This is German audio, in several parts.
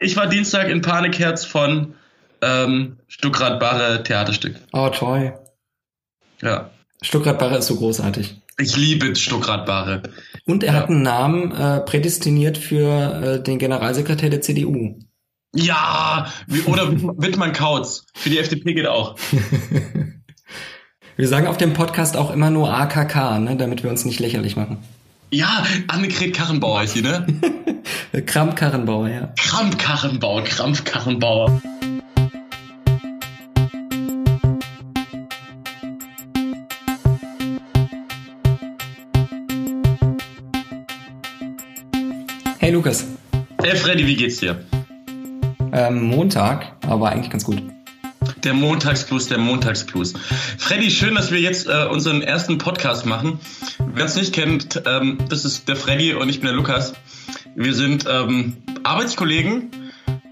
Ich war Dienstag in Panikherz von ähm, Stuckrad Barre Theaterstück. Oh, toll. Ja. Stuckrad Barre ist so großartig. Ich liebe Stuckrad Barre. Und er Ja. hat einen Namen äh, prädestiniert für äh, den Generalsekretär der CDU. Ja, oder Wittmann Kautz. Für die FDP geht auch. Wir sagen auf dem Podcast auch immer nur AKK, ne, damit wir uns nicht lächerlich machen. Ja, Annegret Karrenbauer ist sie, ne? Kramp-Karrenbauer, ja. Krampfkarrenbauer, Krampfkarrenbauer. Hey Lukas, Hey Freddy, wie geht's dir? ähm, Montag, aber eigentlich ganz gut. Der Montagsblues, der Montagsblues. Freddy, schön, dass wir jetzt äh, unseren ersten Podcast machen. Wer es nicht kennt, ähm, das ist der Freddy und ich bin der Lukas. Wir sind ähm, Arbeitskollegen,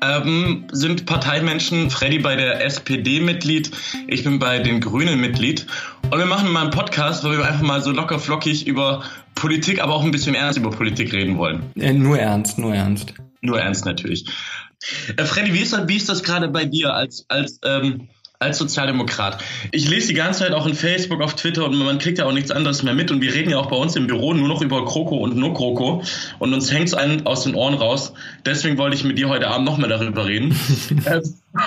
ähm, sind Parteimenschen. Freddy bei der SPD Mitglied, ich bin bei den Grünen Mitglied. Und wir machen mal einen Podcast, wo wir einfach mal so locker flockig über Politik, aber auch ein bisschen ernst über Politik reden wollen. Äh, nur ernst, nur ernst. Nur ernst natürlich. Äh, Freddy, wie ist das, wie ist das gerade bei dir als, als, ähm, als Sozialdemokrat? Ich lese die ganze Zeit auch in Facebook, auf Twitter und man kriegt ja auch nichts anderes mehr mit und wir reden ja auch bei uns im Büro nur noch über Kroko und nur Kroko und uns hängt's einen aus den Ohren raus. Deswegen wollte ich mit dir heute Abend noch mal darüber reden. Ähm,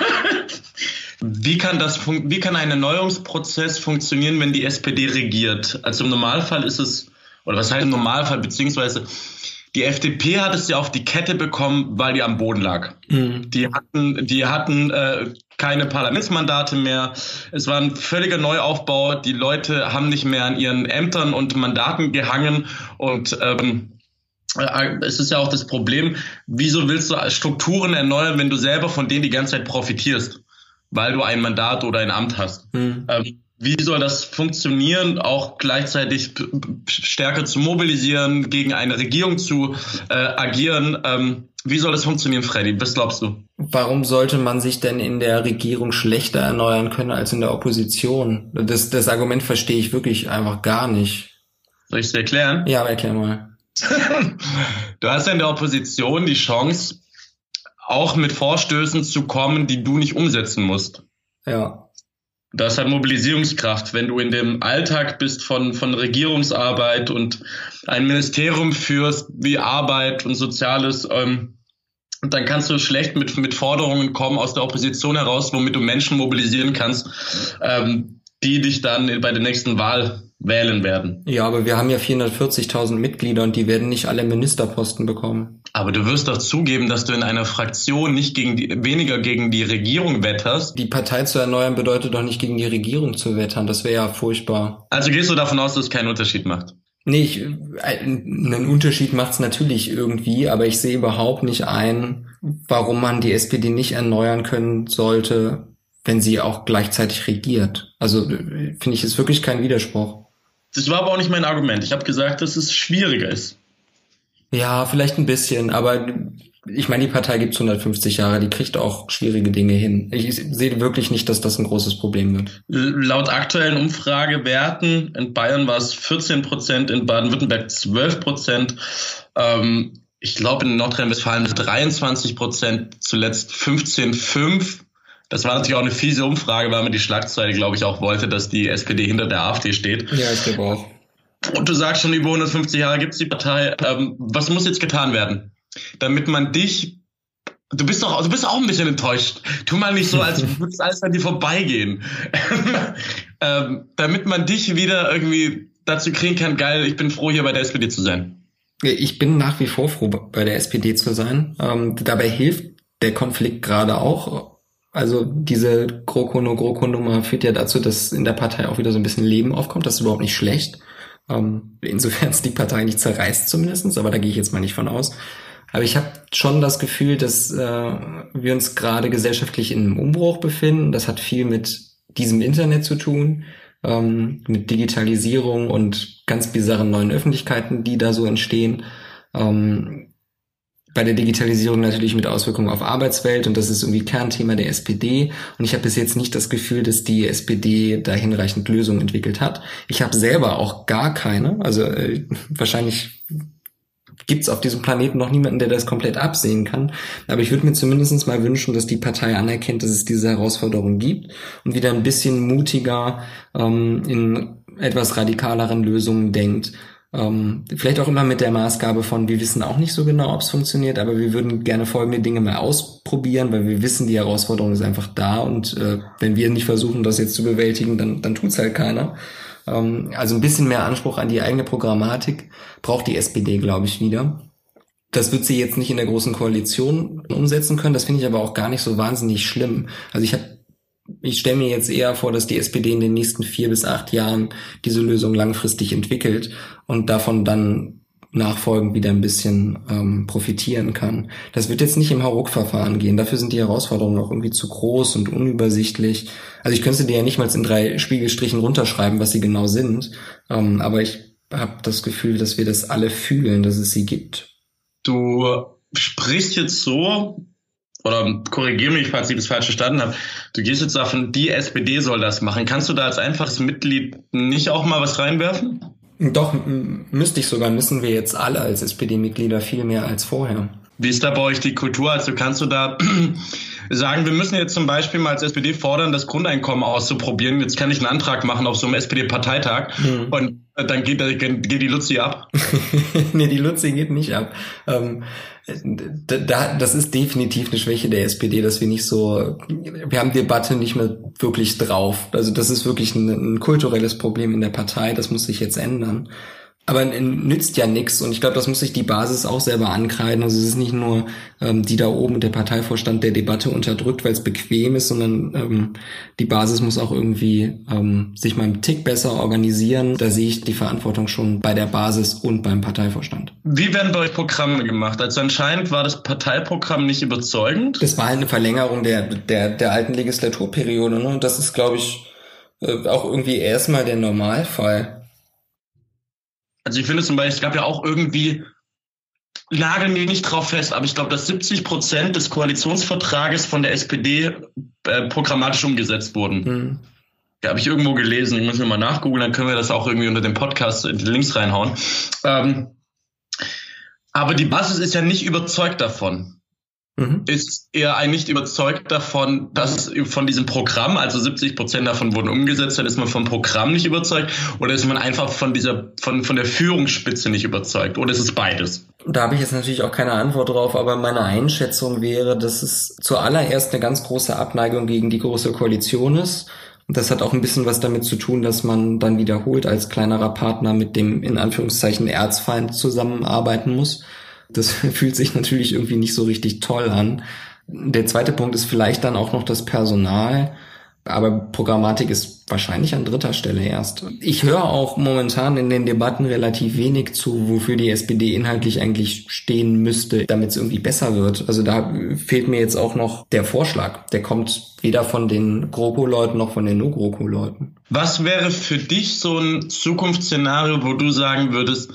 Wie kann das wie kann ein Erneuerungsprozess funktionieren, wenn die SPD regiert? Also im Normalfall ist es, oder was heißt im Normalfall, beziehungsweise die FDP hat es ja auf die Kette bekommen, weil die am Boden lag. Mhm. Die hatten, die hatten äh, keine Parlamentsmandate mehr. Es war ein völliger Neuaufbau. Die Leute haben nicht mehr an ihren Ämtern und Mandaten gehangen und ähm, äh, es ist ja auch das Problem, wieso willst du Strukturen erneuern, wenn du selber von denen die ganze Zeit profitierst, weil du ein Mandat oder ein Amt hast? Mhm. Ähm, wie soll das funktionieren, auch gleichzeitig stärker zu mobilisieren, gegen eine Regierung zu äh, agieren? Ähm, wie soll das funktionieren, Freddy? Was glaubst du? Warum sollte man sich denn in der Regierung schlechter erneuern können als in der Opposition? Das, das Argument verstehe ich wirklich einfach gar nicht. Soll ich es erklären? Ja, erklär mal. Du hast ja in der Opposition die Chance, auch mit Vorstößen zu kommen, die du nicht umsetzen musst. Ja. Das hat Mobilisierungskraft. Wenn du in dem Alltag bist von, von Regierungsarbeit und ein Ministerium führst wie Arbeit und Soziales, ähm, dann kannst du schlecht mit, mit Forderungen kommen aus der Opposition heraus, womit du Menschen mobilisieren kannst, ähm, die dich dann bei der nächsten Wahl wählen werden. Ja, aber wir haben ja 440.000 Mitglieder und die werden nicht alle Ministerposten bekommen. Aber du wirst doch zugeben, dass du in einer Fraktion nicht gegen die, weniger gegen die Regierung wetterst. Die Partei zu erneuern bedeutet doch nicht gegen die Regierung zu wettern. Das wäre ja furchtbar. Also gehst du davon aus, dass es keinen Unterschied macht? Nee, ich, äh, einen Unterschied macht es natürlich irgendwie, aber ich sehe überhaupt nicht ein, warum man die SPD nicht erneuern können sollte, wenn sie auch gleichzeitig regiert. Also äh, finde ich, ist wirklich kein Widerspruch. Das war aber auch nicht mein Argument. Ich habe gesagt, dass es schwieriger ist. Ja, vielleicht ein bisschen, aber ich meine, die Partei gibt's 150 Jahre, die kriegt auch schwierige Dinge hin. Ich sehe wirklich nicht, dass das ein großes Problem wird. Laut aktuellen Umfragewerten in Bayern war es 14 Prozent, in Baden-Württemberg 12 Prozent. Ähm, ich glaube in Nordrhein-Westfalen 23 Prozent, zuletzt 15,5. Das war natürlich auch eine fiese Umfrage, weil man die Schlagzeile, glaube ich, auch wollte, dass die SPD hinter der AfD steht. Ja, ich glaube auch. Und du sagst schon, über 150 Jahre gibt's die Partei. Ähm, was muss jetzt getan werden, damit man dich Du bist doch, du bist auch ein bisschen enttäuscht. Tu mal nicht so, als würde es alles an dir vorbeigehen. ähm, damit man dich wieder irgendwie dazu kriegen kann, geil, ich bin froh, hier bei der SPD zu sein. Ich bin nach wie vor froh, bei der SPD zu sein. Ähm, dabei hilft der Konflikt gerade auch. Also diese GroKo-No-GroKo-Nummer führt ja dazu, dass in der Partei auch wieder so ein bisschen Leben aufkommt. Das ist überhaupt nicht schlecht. Ähm, insofern es die Partei nicht zerreißt zumindestens, aber da gehe ich jetzt mal nicht von aus. Aber ich habe schon das Gefühl, dass äh, wir uns gerade gesellschaftlich in einem Umbruch befinden. Das hat viel mit diesem Internet zu tun, ähm, mit Digitalisierung und ganz bizarren neuen Öffentlichkeiten, die da so entstehen. Ähm, bei der Digitalisierung natürlich mit Auswirkungen auf Arbeitswelt und das ist irgendwie Kernthema der SPD. Und ich habe bis jetzt nicht das Gefühl, dass die SPD da hinreichend Lösungen entwickelt hat. Ich habe selber auch gar keine. Also äh, wahrscheinlich gibt es auf diesem Planeten noch niemanden, der das komplett absehen kann. Aber ich würde mir zumindest mal wünschen, dass die Partei anerkennt, dass es diese Herausforderung gibt und wieder ein bisschen mutiger ähm, in etwas radikaleren Lösungen denkt. Ähm, vielleicht auch immer mit der Maßgabe von, wir wissen auch nicht so genau, ob es funktioniert, aber wir würden gerne folgende Dinge mal ausprobieren, weil wir wissen, die Herausforderung ist einfach da und äh, wenn wir nicht versuchen, das jetzt zu bewältigen, dann, dann tut's halt keiner. Ähm, also ein bisschen mehr Anspruch an die eigene Programmatik braucht die SPD, glaube ich, wieder. Das wird sie jetzt nicht in der großen Koalition umsetzen können. Das finde ich aber auch gar nicht so wahnsinnig schlimm. Also ich habe ich stelle mir jetzt eher vor, dass die SPD in den nächsten vier bis acht Jahren diese Lösung langfristig entwickelt und davon dann nachfolgend wieder ein bisschen ähm, profitieren kann. Das wird jetzt nicht im Hauruck-Verfahren gehen. Dafür sind die Herausforderungen auch irgendwie zu groß und unübersichtlich. Also ich könnte dir ja nicht mal in drei Spiegelstrichen runterschreiben, was sie genau sind. Ähm, aber ich habe das Gefühl, dass wir das alle fühlen, dass es sie gibt. Du sprichst jetzt so, oder korrigiere mich, falls ich das falsch verstanden habe, du gehst jetzt davon, die SPD soll das machen. Kannst du da als einfaches Mitglied nicht auch mal was reinwerfen? Doch, müsste ich sogar, müssen wir jetzt alle als SPD-Mitglieder viel mehr als vorher. Wie ist da bei euch die Kultur? Also kannst du da sagen, wir müssen jetzt zum Beispiel mal als SPD fordern, das Grundeinkommen auszuprobieren. Jetzt kann ich einen Antrag machen auf so einem SPD-Parteitag mhm. und dann geht, geht die Luzi ab. nee, die Luzi geht nicht ab. Ähm, da, das ist definitiv eine Schwäche der SPD, dass wir nicht so, wir haben Debatte nicht mehr wirklich drauf. Also das ist wirklich ein, ein kulturelles Problem in der Partei, das muss sich jetzt ändern. Aber nützt ja nichts und ich glaube, das muss sich die Basis auch selber ankreiden. Also es ist nicht nur ähm, die da oben der Parteivorstand der Debatte unterdrückt, weil es bequem ist, sondern ähm, die Basis muss auch irgendwie ähm, sich mal einen Tick besser organisieren. Da sehe ich die Verantwortung schon bei der Basis und beim Parteivorstand. Wie werden bei euch Programme gemacht? Also anscheinend war das Parteiprogramm nicht überzeugend. Das war halt eine Verlängerung der, der, der alten Legislaturperiode. Ne? Und das ist, glaube ich, äh, auch irgendwie erstmal der Normalfall. Also ich finde zum Beispiel, es gab ja auch irgendwie, nageln wir nicht drauf fest, aber ich glaube, dass 70 Prozent des Koalitionsvertrages von der SPD äh, programmatisch umgesetzt wurden. Mhm. Ja, habe ich irgendwo gelesen. Ich muss mir mal nachgoogeln, dann können wir das auch irgendwie unter dem Podcast in die Links reinhauen. Ähm, aber die Basis ist ja nicht überzeugt davon mhm. ist er eigentlich überzeugt davon, dass von diesem Programm, also 70 Prozent davon wurden umgesetzt, dann ist man vom Programm nicht überzeugt oder ist man einfach von dieser, von, von der Führungsspitze nicht überzeugt oder ist es beides? Da habe ich jetzt natürlich auch keine Antwort drauf, aber meine Einschätzung wäre, dass es zuallererst eine ganz große Abneigung gegen die große Koalition ist. Und das hat auch ein bisschen was damit zu tun, dass man dann wiederholt als kleinerer Partner mit dem in Anführungszeichen Erzfeind zusammenarbeiten muss. Das fühlt sich natürlich irgendwie nicht so richtig toll an. Der zweite Punkt ist vielleicht dann auch noch das Personal. Aber Programmatik ist wahrscheinlich an dritter Stelle erst. Ich höre auch momentan in den Debatten relativ wenig zu, wofür die SPD inhaltlich eigentlich stehen müsste, damit es irgendwie besser wird. Also da fehlt mir jetzt auch noch der Vorschlag. Der kommt weder von den GroKo-Leuten noch von den No-GroKo-Leuten. Was wäre für dich so ein Zukunftsszenario, wo du sagen würdest,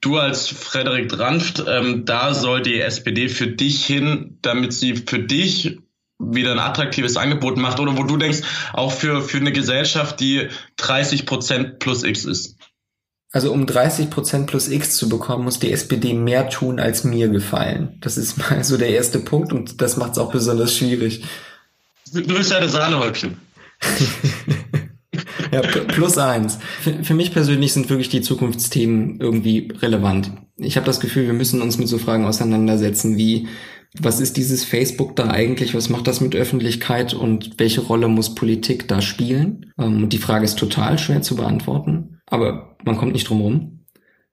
du als Frederik Dranft, ähm, da soll die SPD für dich hin, damit sie für dich wieder ein attraktives Angebot macht oder wo du denkst, auch für, für eine Gesellschaft, die 30 Prozent plus X ist? Also um 30 Prozent plus X zu bekommen, muss die SPD mehr tun, als mir gefallen. Das ist mal so der erste Punkt und das macht es auch besonders schwierig. Du bist ja das Sahnehäubchen. Ja, plus eins. Für, für, mich persönlich sind wirklich die Zukunftsthemen irgendwie relevant. Ich habe das Gefühl, wir müssen uns mit so Fragen auseinandersetzen wie, was ist dieses Facebook da eigentlich, was macht das mit Öffentlichkeit und welche Rolle muss Politik da spielen? Ähm, und die Frage ist total schwer zu beantworten, aber man kommt nicht drum rum.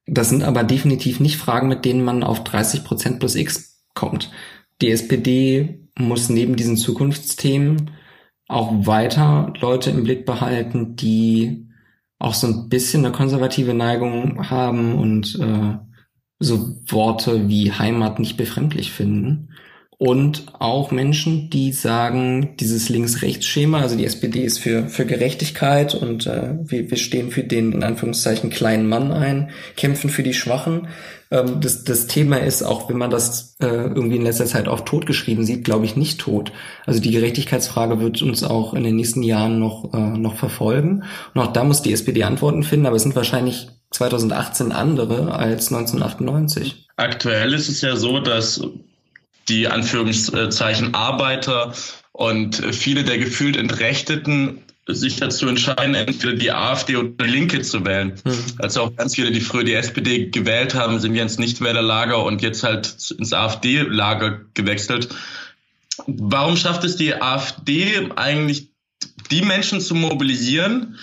Das sind aber definitiv nicht Fragen, mit denen man auf 30 Prozent plus X kommt. Die SPD muss neben diesen Zukunftsthemen auch weiter Leute im Blick behalten, die auch so ein bisschen eine konservative Neigung haben und äh, so Worte wie Heimat nicht befremdlich finden. Und auch Menschen, die sagen, dieses Links-Rechts-Schema, also die SPD ist für, für Gerechtigkeit und äh, wir, wir stehen für den in Anführungszeichen kleinen Mann ein, kämpfen für die Schwachen. Ähm, das, das Thema ist, auch wenn man das äh, irgendwie in letzter Zeit auf tot geschrieben sieht, glaube ich, nicht tot. Also die Gerechtigkeitsfrage wird uns auch in den nächsten Jahren noch, äh, noch verfolgen. Und auch da muss die SPD Antworten finden, aber es sind wahrscheinlich 2018 andere als 1998. Aktuell ist es ja so, dass die Anführungszeichen Arbeiter und viele der gefühlt Entrechteten sich dazu entscheiden, entweder die AfD oder die Linke zu wählen. Mhm. Also auch ganz viele, die früher die SPD gewählt haben, sind jetzt Nichtwählerlager und jetzt halt ins AfD-Lager gewechselt. Warum schafft es die AfD eigentlich, die Menschen zu mobilisieren,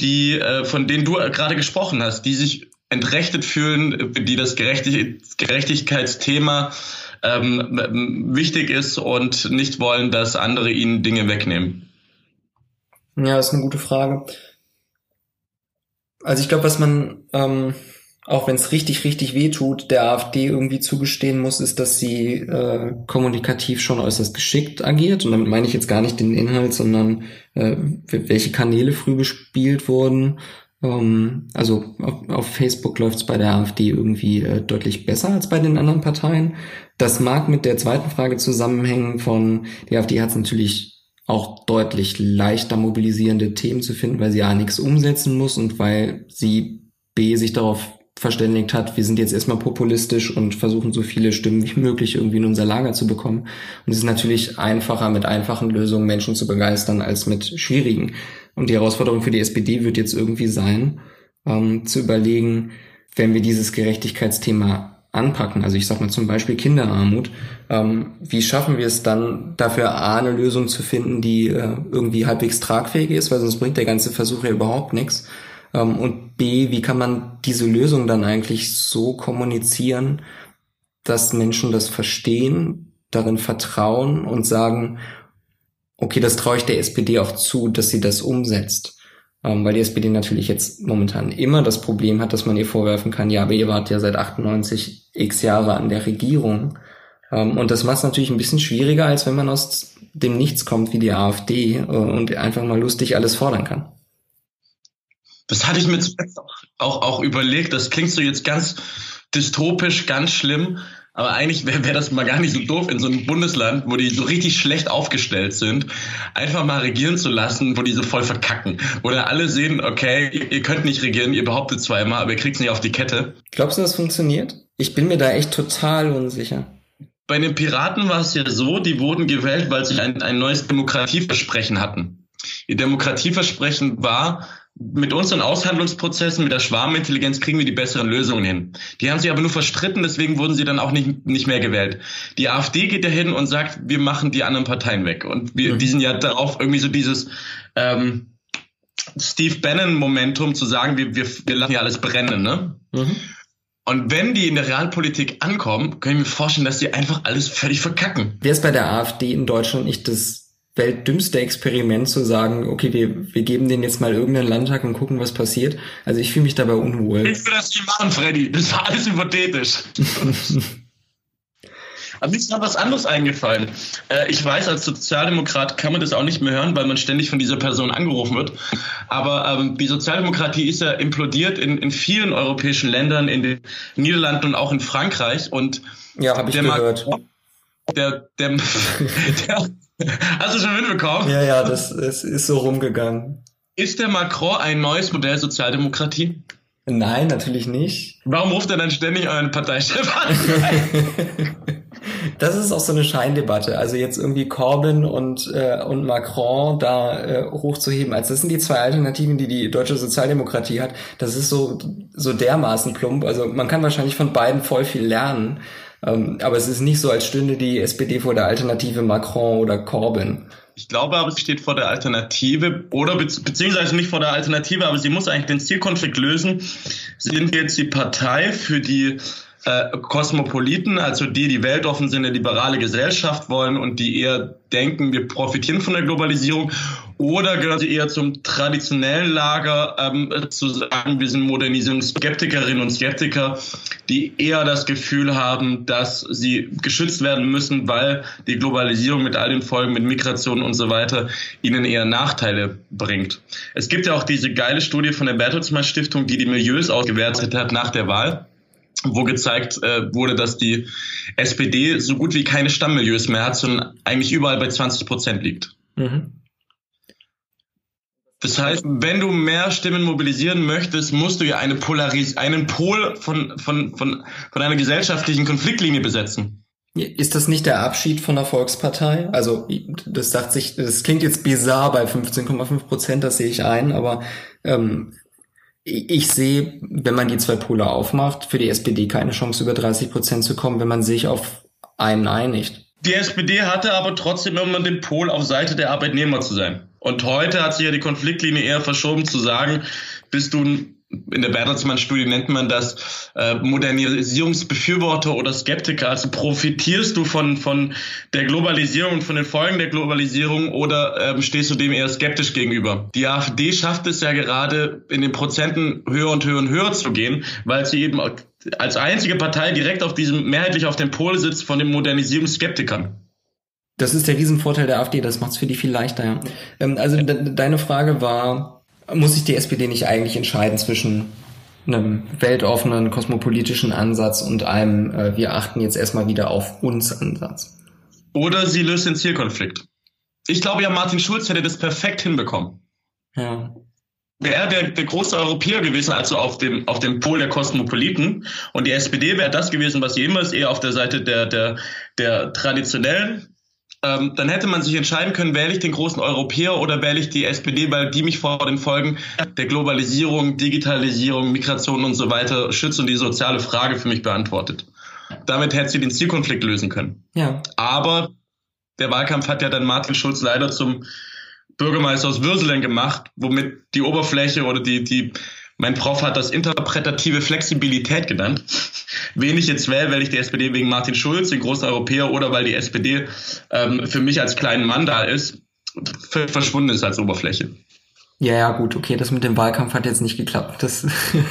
die, äh, von denen du gerade gesprochen hast, die sich entrechtet fühlen, die das Gerechtigkeitsthema ähm, wichtig ist und nicht wollen, dass andere ihnen Dinge wegnehmen? Ja, das ist eine gute Frage. Also ich glaube, was man, ähm, auch wenn es richtig, richtig weh tut, der AfD irgendwie zugestehen muss, ist, dass sie äh, kommunikativ schon äußerst geschickt agiert. Und damit meine ich jetzt gar nicht den Inhalt, sondern äh, welche Kanäle früh bespielt wurden. Ähm, also auf, auf Facebook läuft es bei der AfD irgendwie äh, deutlich besser als bei den anderen Parteien. Das mag mit der zweiten Frage zusammenhängen von, die AfD hat es natürlich auch deutlich leichter mobilisierende Themen zu finden, weil sie A nichts umsetzen muss und weil sie B sich darauf verständigt hat, wir sind jetzt erstmal populistisch und versuchen so viele Stimmen wie möglich irgendwie in unser Lager zu bekommen. Und es ist natürlich einfacher, mit einfachen Lösungen Menschen zu begeistern, als mit schwierigen. Und die Herausforderung für die SPD wird jetzt irgendwie sein, ähm, zu überlegen, wenn wir dieses Gerechtigkeitsthema anpacken. Also ich sag mal zum Beispiel Kinderarmut. Ähm, wie schaffen wir es dann, dafür A, eine Lösung zu finden, die äh, irgendwie halbwegs tragfähig ist, weil sonst bringt der ganze Versuch ja überhaupt nichts. Ähm, und B, wie kann man diese Lösung dann eigentlich so kommunizieren, dass Menschen das verstehen, darin vertrauen und sagen, okay, das traue ich der SPD auch zu, dass sie das umsetzt ähm, weil die SPD natürlich jetzt momentan immer das Problem hat, dass man ihr vorwerfen kann, ja, aber ihr wart ja seit 98 x Jahre an der Regierung. Ähm, und das macht es natürlich ein bisschen schwieriger, als wenn man aus dem Nichts kommt wie die AfD äh, und einfach mal lustig alles fordern kann. Das hatte ich mir zuletzt auch, auch überlegt. Das klingt so jetzt ganz dystopisch, ganz schlimm. Aber eigentlich wäre wär das mal gar nicht so doof, in so einem Bundesland, wo die so richtig schlecht aufgestellt sind, einfach mal regieren zu lassen, wo die so voll verkacken. Wo da alle sehen, okay, ihr könnt nicht regieren, ihr behauptet zweimal, aber ihr kriegt es nicht auf die Kette. Glaubst du, das funktioniert? Ich bin mir da echt total unsicher. Bei den Piraten war es ja so, die wurden gewählt, weil sie ein, ein neues Demokratieversprechen hatten. Ihr Demokratieversprechen war, mit unseren Aushandlungsprozessen, mit der Schwarmintelligenz kriegen wir die besseren Lösungen hin. Die haben sich aber nur verstritten, deswegen wurden sie dann auch nicht, nicht mehr gewählt. Die AfD geht dahin und sagt, wir machen die anderen Parteien weg. Und wir, mhm. die sind ja darauf irgendwie so dieses ähm, Steve Bannon-Momentum zu sagen, wir, wir, wir lassen ja alles brennen. Ne? Mhm. Und wenn die in der Realpolitik ankommen, können wir mir vorstellen, dass sie einfach alles völlig verkacken. Wäre es bei der AfD in Deutschland nicht das weltdümmste Experiment zu sagen, okay, wir, wir geben den jetzt mal irgendeinen Landtag und gucken, was passiert. Also ich fühle mich dabei unwohl. Ich will das nicht machen, Freddy. Das war alles hypothetisch. Aber mir ist noch was anderes eingefallen. Äh, ich weiß, als Sozialdemokrat kann man das auch nicht mehr hören, weil man ständig von dieser Person angerufen wird. Aber ähm, die Sozialdemokratie ist ja implodiert in, in vielen europäischen Ländern, in den Niederlanden und auch in Frankreich. Und ja, habe ich gehört. Der, der, der, Hast du schon mitbekommen? Ja, ja, das, das ist so rumgegangen. Ist der Macron ein neues Modell Sozialdemokratie? Nein, natürlich nicht. Warum ruft er dann ständig euren Parteichef an? das ist auch so eine Scheindebatte. Also jetzt irgendwie Corbyn und, äh, und Macron da äh, hochzuheben, als das sind die zwei Alternativen, die die deutsche Sozialdemokratie hat. Das ist so, so dermaßen plump. Also man kann wahrscheinlich von beiden voll viel lernen. Ähm, aber es ist nicht so, als stünde die SPD vor der Alternative Macron oder Corbyn. Ich glaube aber, sie steht vor der Alternative oder be beziehungsweise nicht vor der Alternative, aber sie muss eigentlich den Zielkonflikt lösen. Sind jetzt die Partei für die äh, Kosmopoliten, also die, die weltoffen sind, eine liberale Gesellschaft wollen und die eher denken, wir profitieren von der Globalisierung, oder gehören sie eher zum traditionellen Lager, ähm, zu sagen, wir sind Modernisierungsskeptikerinnen und Skeptiker, die eher das Gefühl haben, dass sie geschützt werden müssen, weil die Globalisierung mit all den Folgen, mit Migration und so weiter, ihnen eher Nachteile bringt. Es gibt ja auch diese geile Studie von der Bertelsmann Stiftung, die die Milieus ausgewertet hat nach der Wahl wo gezeigt äh, wurde, dass die SPD so gut wie keine Stammmilieus mehr hat, sondern eigentlich überall bei 20 Prozent liegt. Mhm. Das heißt, wenn du mehr Stimmen mobilisieren möchtest, musst du ja eine Polaris einen Pol von, von, von, von einer gesellschaftlichen Konfliktlinie besetzen. Ist das nicht der Abschied von der Volkspartei? Also das sagt sich, das klingt jetzt bizarr bei 15,5 Prozent, das sehe ich ein, aber ähm, ich sehe, wenn man die zwei Pole aufmacht, für die SPD keine Chance über 30 Prozent zu kommen, wenn man sich auf einen einigt. Die SPD hatte aber trotzdem immer den Pol auf Seite der Arbeitnehmer zu sein. Und heute hat sich ja die Konfliktlinie eher verschoben zu sagen, bist du in der Bertelsmann-Studie nennt man das äh, Modernisierungsbefürworter oder Skeptiker. Also profitierst du von, von der Globalisierung und von den Folgen der Globalisierung oder ähm, stehst du dem eher skeptisch gegenüber? Die AfD schafft es ja gerade in den Prozenten höher und höher und höher zu gehen, weil sie eben als einzige Partei direkt auf diesem, mehrheitlich auf dem Pol sitzt von den Modernisierungsskeptikern. Das ist der Riesenvorteil der AfD, das macht es für die viel leichter. Ja. Ähm, also de deine Frage war, muss sich die SPD nicht eigentlich entscheiden zwischen einem weltoffenen, kosmopolitischen Ansatz und einem, äh, wir achten jetzt erstmal wieder auf uns Ansatz? Oder sie löst den Zielkonflikt. Ich glaube ja, Martin Schulz hätte das perfekt hinbekommen. Ja. Wäre er der, der große Europäer gewesen, also auf dem, auf dem Pol der Kosmopoliten. Und die SPD wäre das gewesen, was sie immer ist, eher auf der Seite der, der, der traditionellen ähm, dann hätte man sich entscheiden können, wähle ich den großen Europäer oder wähle ich die SPD, weil die mich vor den Folgen der Globalisierung, Digitalisierung, Migration und so weiter schützt und die soziale Frage für mich beantwortet. Damit hätte sie den Zielkonflikt lösen können. Ja. Aber der Wahlkampf hat ja dann Martin Schulz leider zum Bürgermeister aus Würselen gemacht, womit die Oberfläche oder die, die mein Prof hat das interpretative Flexibilität genannt. Wen ich jetzt wähle, weil ich die SPD wegen Martin Schulz, den großen Europäer, oder weil die SPD ähm, für mich als kleinen Mann da ist, verschwunden ist als Oberfläche. Ja, ja, gut, okay, das mit dem Wahlkampf hat jetzt nicht geklappt. Das,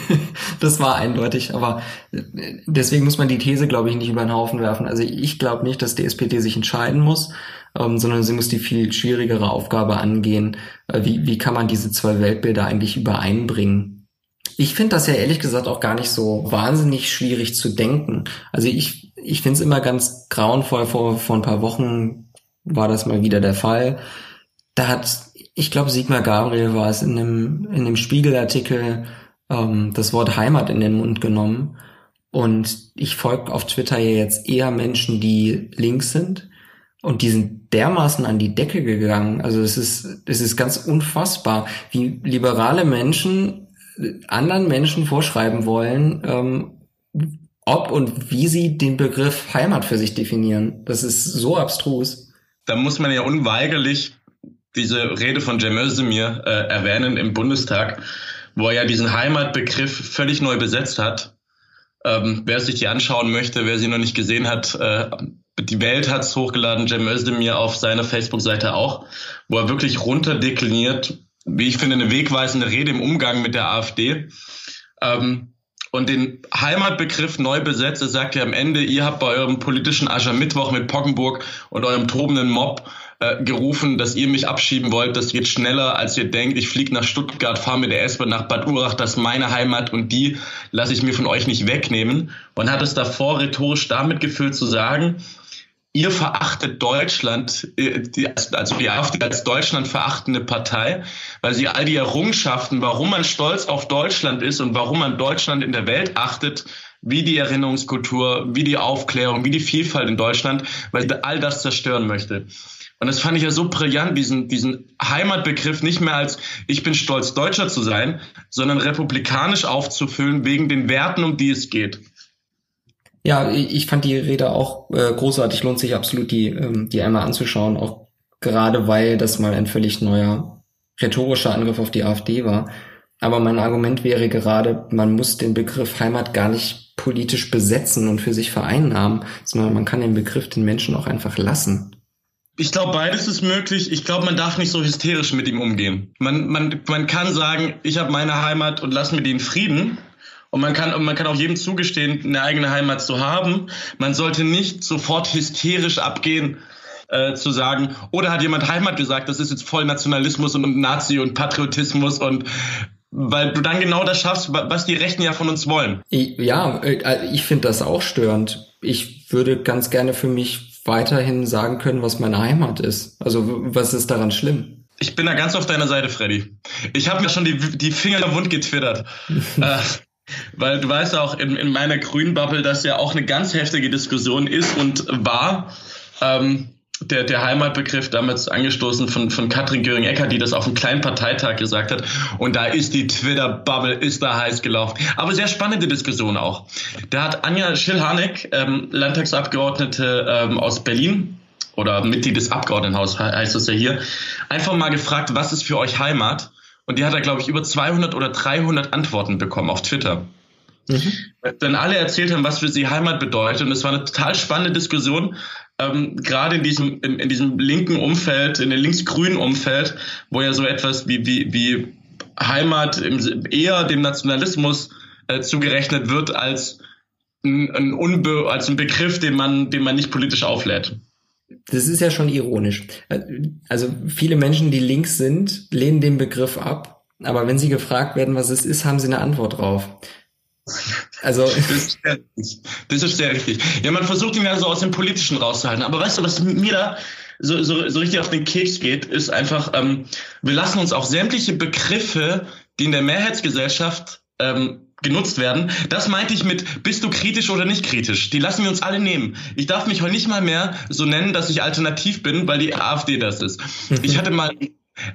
das war eindeutig, aber äh, deswegen muss man die These, glaube ich, nicht über den Haufen werfen. Also ich glaube nicht, dass die SPD sich entscheiden muss, ähm, sondern sie muss die viel schwierigere Aufgabe angehen. Äh, wie, wie kann man diese zwei Weltbilder eigentlich übereinbringen? Ich finde das ja ehrlich gesagt auch gar nicht so wahnsinnig schwierig zu denken. Also ich, ich finde es immer ganz grauenvoll. Vor, vor ein paar Wochen war das mal wieder der Fall. Da hat, ich glaube, Sigmar Gabriel war es in einem, in einem Spiegelartikel ähm, das Wort Heimat in den Mund genommen. Und ich folge auf Twitter ja jetzt eher Menschen, die links sind. Und die sind dermaßen an die Decke gegangen. Also es ist, es ist ganz unfassbar, wie liberale Menschen anderen Menschen vorschreiben wollen, ähm, ob und wie sie den Begriff Heimat für sich definieren. Das ist so abstrus. Da muss man ja unweigerlich diese Rede von Cem Özdemir äh, erwähnen im Bundestag, wo er ja diesen Heimatbegriff völlig neu besetzt hat. Ähm, wer sich die anschauen möchte, wer sie noch nicht gesehen hat, äh, die Welt hat es hochgeladen, Cem Özdemir auf seiner Facebook-Seite auch, wo er wirklich runterdekliniert, wie ich finde, eine wegweisende Rede im Umgang mit der AfD. Ähm, und den Heimatbegriff neu besetzt, er sagt ja am Ende, ihr habt bei eurem politischen Aschermittwoch mit Pockenburg und eurem tobenden Mob äh, gerufen, dass ihr mich abschieben wollt. Das geht schneller, als ihr denkt. Ich fliege nach Stuttgart, fahre mit der S-Bahn nach Bad Urach, das ist meine Heimat und die lasse ich mir von euch nicht wegnehmen. Und hat es davor rhetorisch damit gefüllt zu sagen, ihr verachtet Deutschland, äh, also die AfD als Deutschland verachtende Partei, weil sie all die Errungenschaften, warum man stolz auf Deutschland ist und warum man Deutschland in der Welt achtet, wie die Erinnerungskultur, wie die Aufklärung, wie die Vielfalt in Deutschland, weil sie all das zerstören möchte. Und das fand ich ja so brillant, diesen, diesen Heimatbegriff nicht mehr als ich bin stolz Deutscher zu sein, sondern republikanisch aufzufüllen wegen den Werten, um die es geht. Ja, ich fand die Rede auch äh, großartig, lohnt sich absolut, die, ähm, die einmal anzuschauen, auch gerade weil das mal ein völlig neuer rhetorischer Angriff auf die AfD war. Aber mein Argument wäre gerade, man muss den Begriff Heimat gar nicht politisch besetzen und für sich vereinnahmen, sondern man kann den Begriff den Menschen auch einfach lassen. Ich glaube, beides ist möglich. Ich glaube, man darf nicht so hysterisch mit ihm umgehen. Man, man, man kann sagen, ich habe meine Heimat und lass mir den Frieden. Und man kann, man kann auch jedem zugestehen, eine eigene Heimat zu haben. Man sollte nicht sofort hysterisch abgehen, äh, zu sagen, oder hat jemand Heimat gesagt, das ist jetzt voll Nationalismus und, und Nazi und Patriotismus und weil du dann genau das schaffst, was die Rechten ja von uns wollen. Ja, äh, ich finde das auch störend. Ich würde ganz gerne für mich weiterhin sagen können, was meine Heimat ist. Also was ist daran schlimm? Ich bin da ganz auf deiner Seite, Freddy. Ich habe mir schon die, die Finger wund getwittert. äh, weil du weißt auch in, in meiner grünen Bubble, dass ja auch eine ganz heftige Diskussion ist und war. Ähm, der, der Heimatbegriff damals angestoßen von, von Katrin Göring-Ecker, die das auf einem kleinen Parteitag gesagt hat. Und da ist die Twitter-Bubble, ist da heiß gelaufen. Aber sehr spannende Diskussion auch. Da hat Anja Schilhanek, ähm, Landtagsabgeordnete ähm, aus Berlin, oder Mitglied des Abgeordnetenhauses heißt es ja hier, einfach mal gefragt, was ist für euch Heimat? Und die hat da, glaube ich, über 200 oder 300 Antworten bekommen auf Twitter. Mhm. Denn alle erzählt haben, was für sie Heimat bedeutet. Und es war eine total spannende Diskussion, ähm, gerade in diesem, in, in, diesem linken Umfeld, in dem linksgrünen Umfeld, wo ja so etwas wie, wie, wie Heimat im, eher dem Nationalismus äh, zugerechnet wird als ein, ein, Unbe als ein Begriff, den man, den man nicht politisch auflädt. Das ist ja schon ironisch. Also viele Menschen, die links sind, lehnen den Begriff ab, aber wenn sie gefragt werden, was es ist, haben sie eine Antwort drauf. Also das ist, sehr, das ist sehr richtig. Ja, man versucht ihn ja so aus dem Politischen rauszuhalten. Aber weißt du, was mir da so, so, so richtig auf den Keks geht, ist einfach, ähm, wir lassen uns auch sämtliche Begriffe, die in der Mehrheitsgesellschaft ähm, genutzt werden. Das meinte ich mit, bist du kritisch oder nicht kritisch? Die lassen wir uns alle nehmen. Ich darf mich heute nicht mal mehr so nennen, dass ich alternativ bin, weil die AfD das ist. Ich hatte mal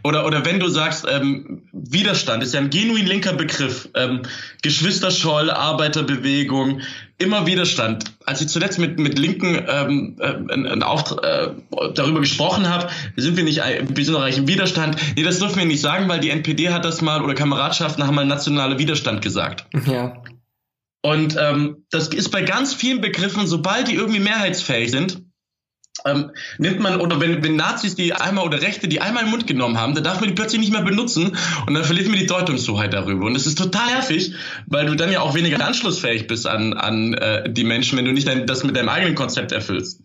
oder, oder wenn du sagst, ähm, Widerstand ist ja ein genuin linker Begriff. Ähm, Geschwisterscholl, Arbeiterbewegung, immer Widerstand. Als ich zuletzt mit, mit Linken ähm, äh, Auft äh, darüber gesprochen habe, sind wir nicht, wir sind eigentlich im Widerstand. Nee, das dürfen wir nicht sagen, weil die NPD hat das mal, oder Kameradschaften haben mal nationaler Widerstand gesagt. Ja. Und ähm, das ist bei ganz vielen Begriffen, sobald die irgendwie mehrheitsfähig sind, ähm, nimmt man, oder wenn, wenn Nazis die einmal oder Rechte die einmal im Mund genommen haben, dann darf man die plötzlich nicht mehr benutzen und dann verliert man die Deutungshoheit darüber. Und das ist total nervig, weil du dann ja auch weniger anschlussfähig bist an, an äh, die Menschen, wenn du nicht dein, das mit deinem eigenen Konzept erfüllst.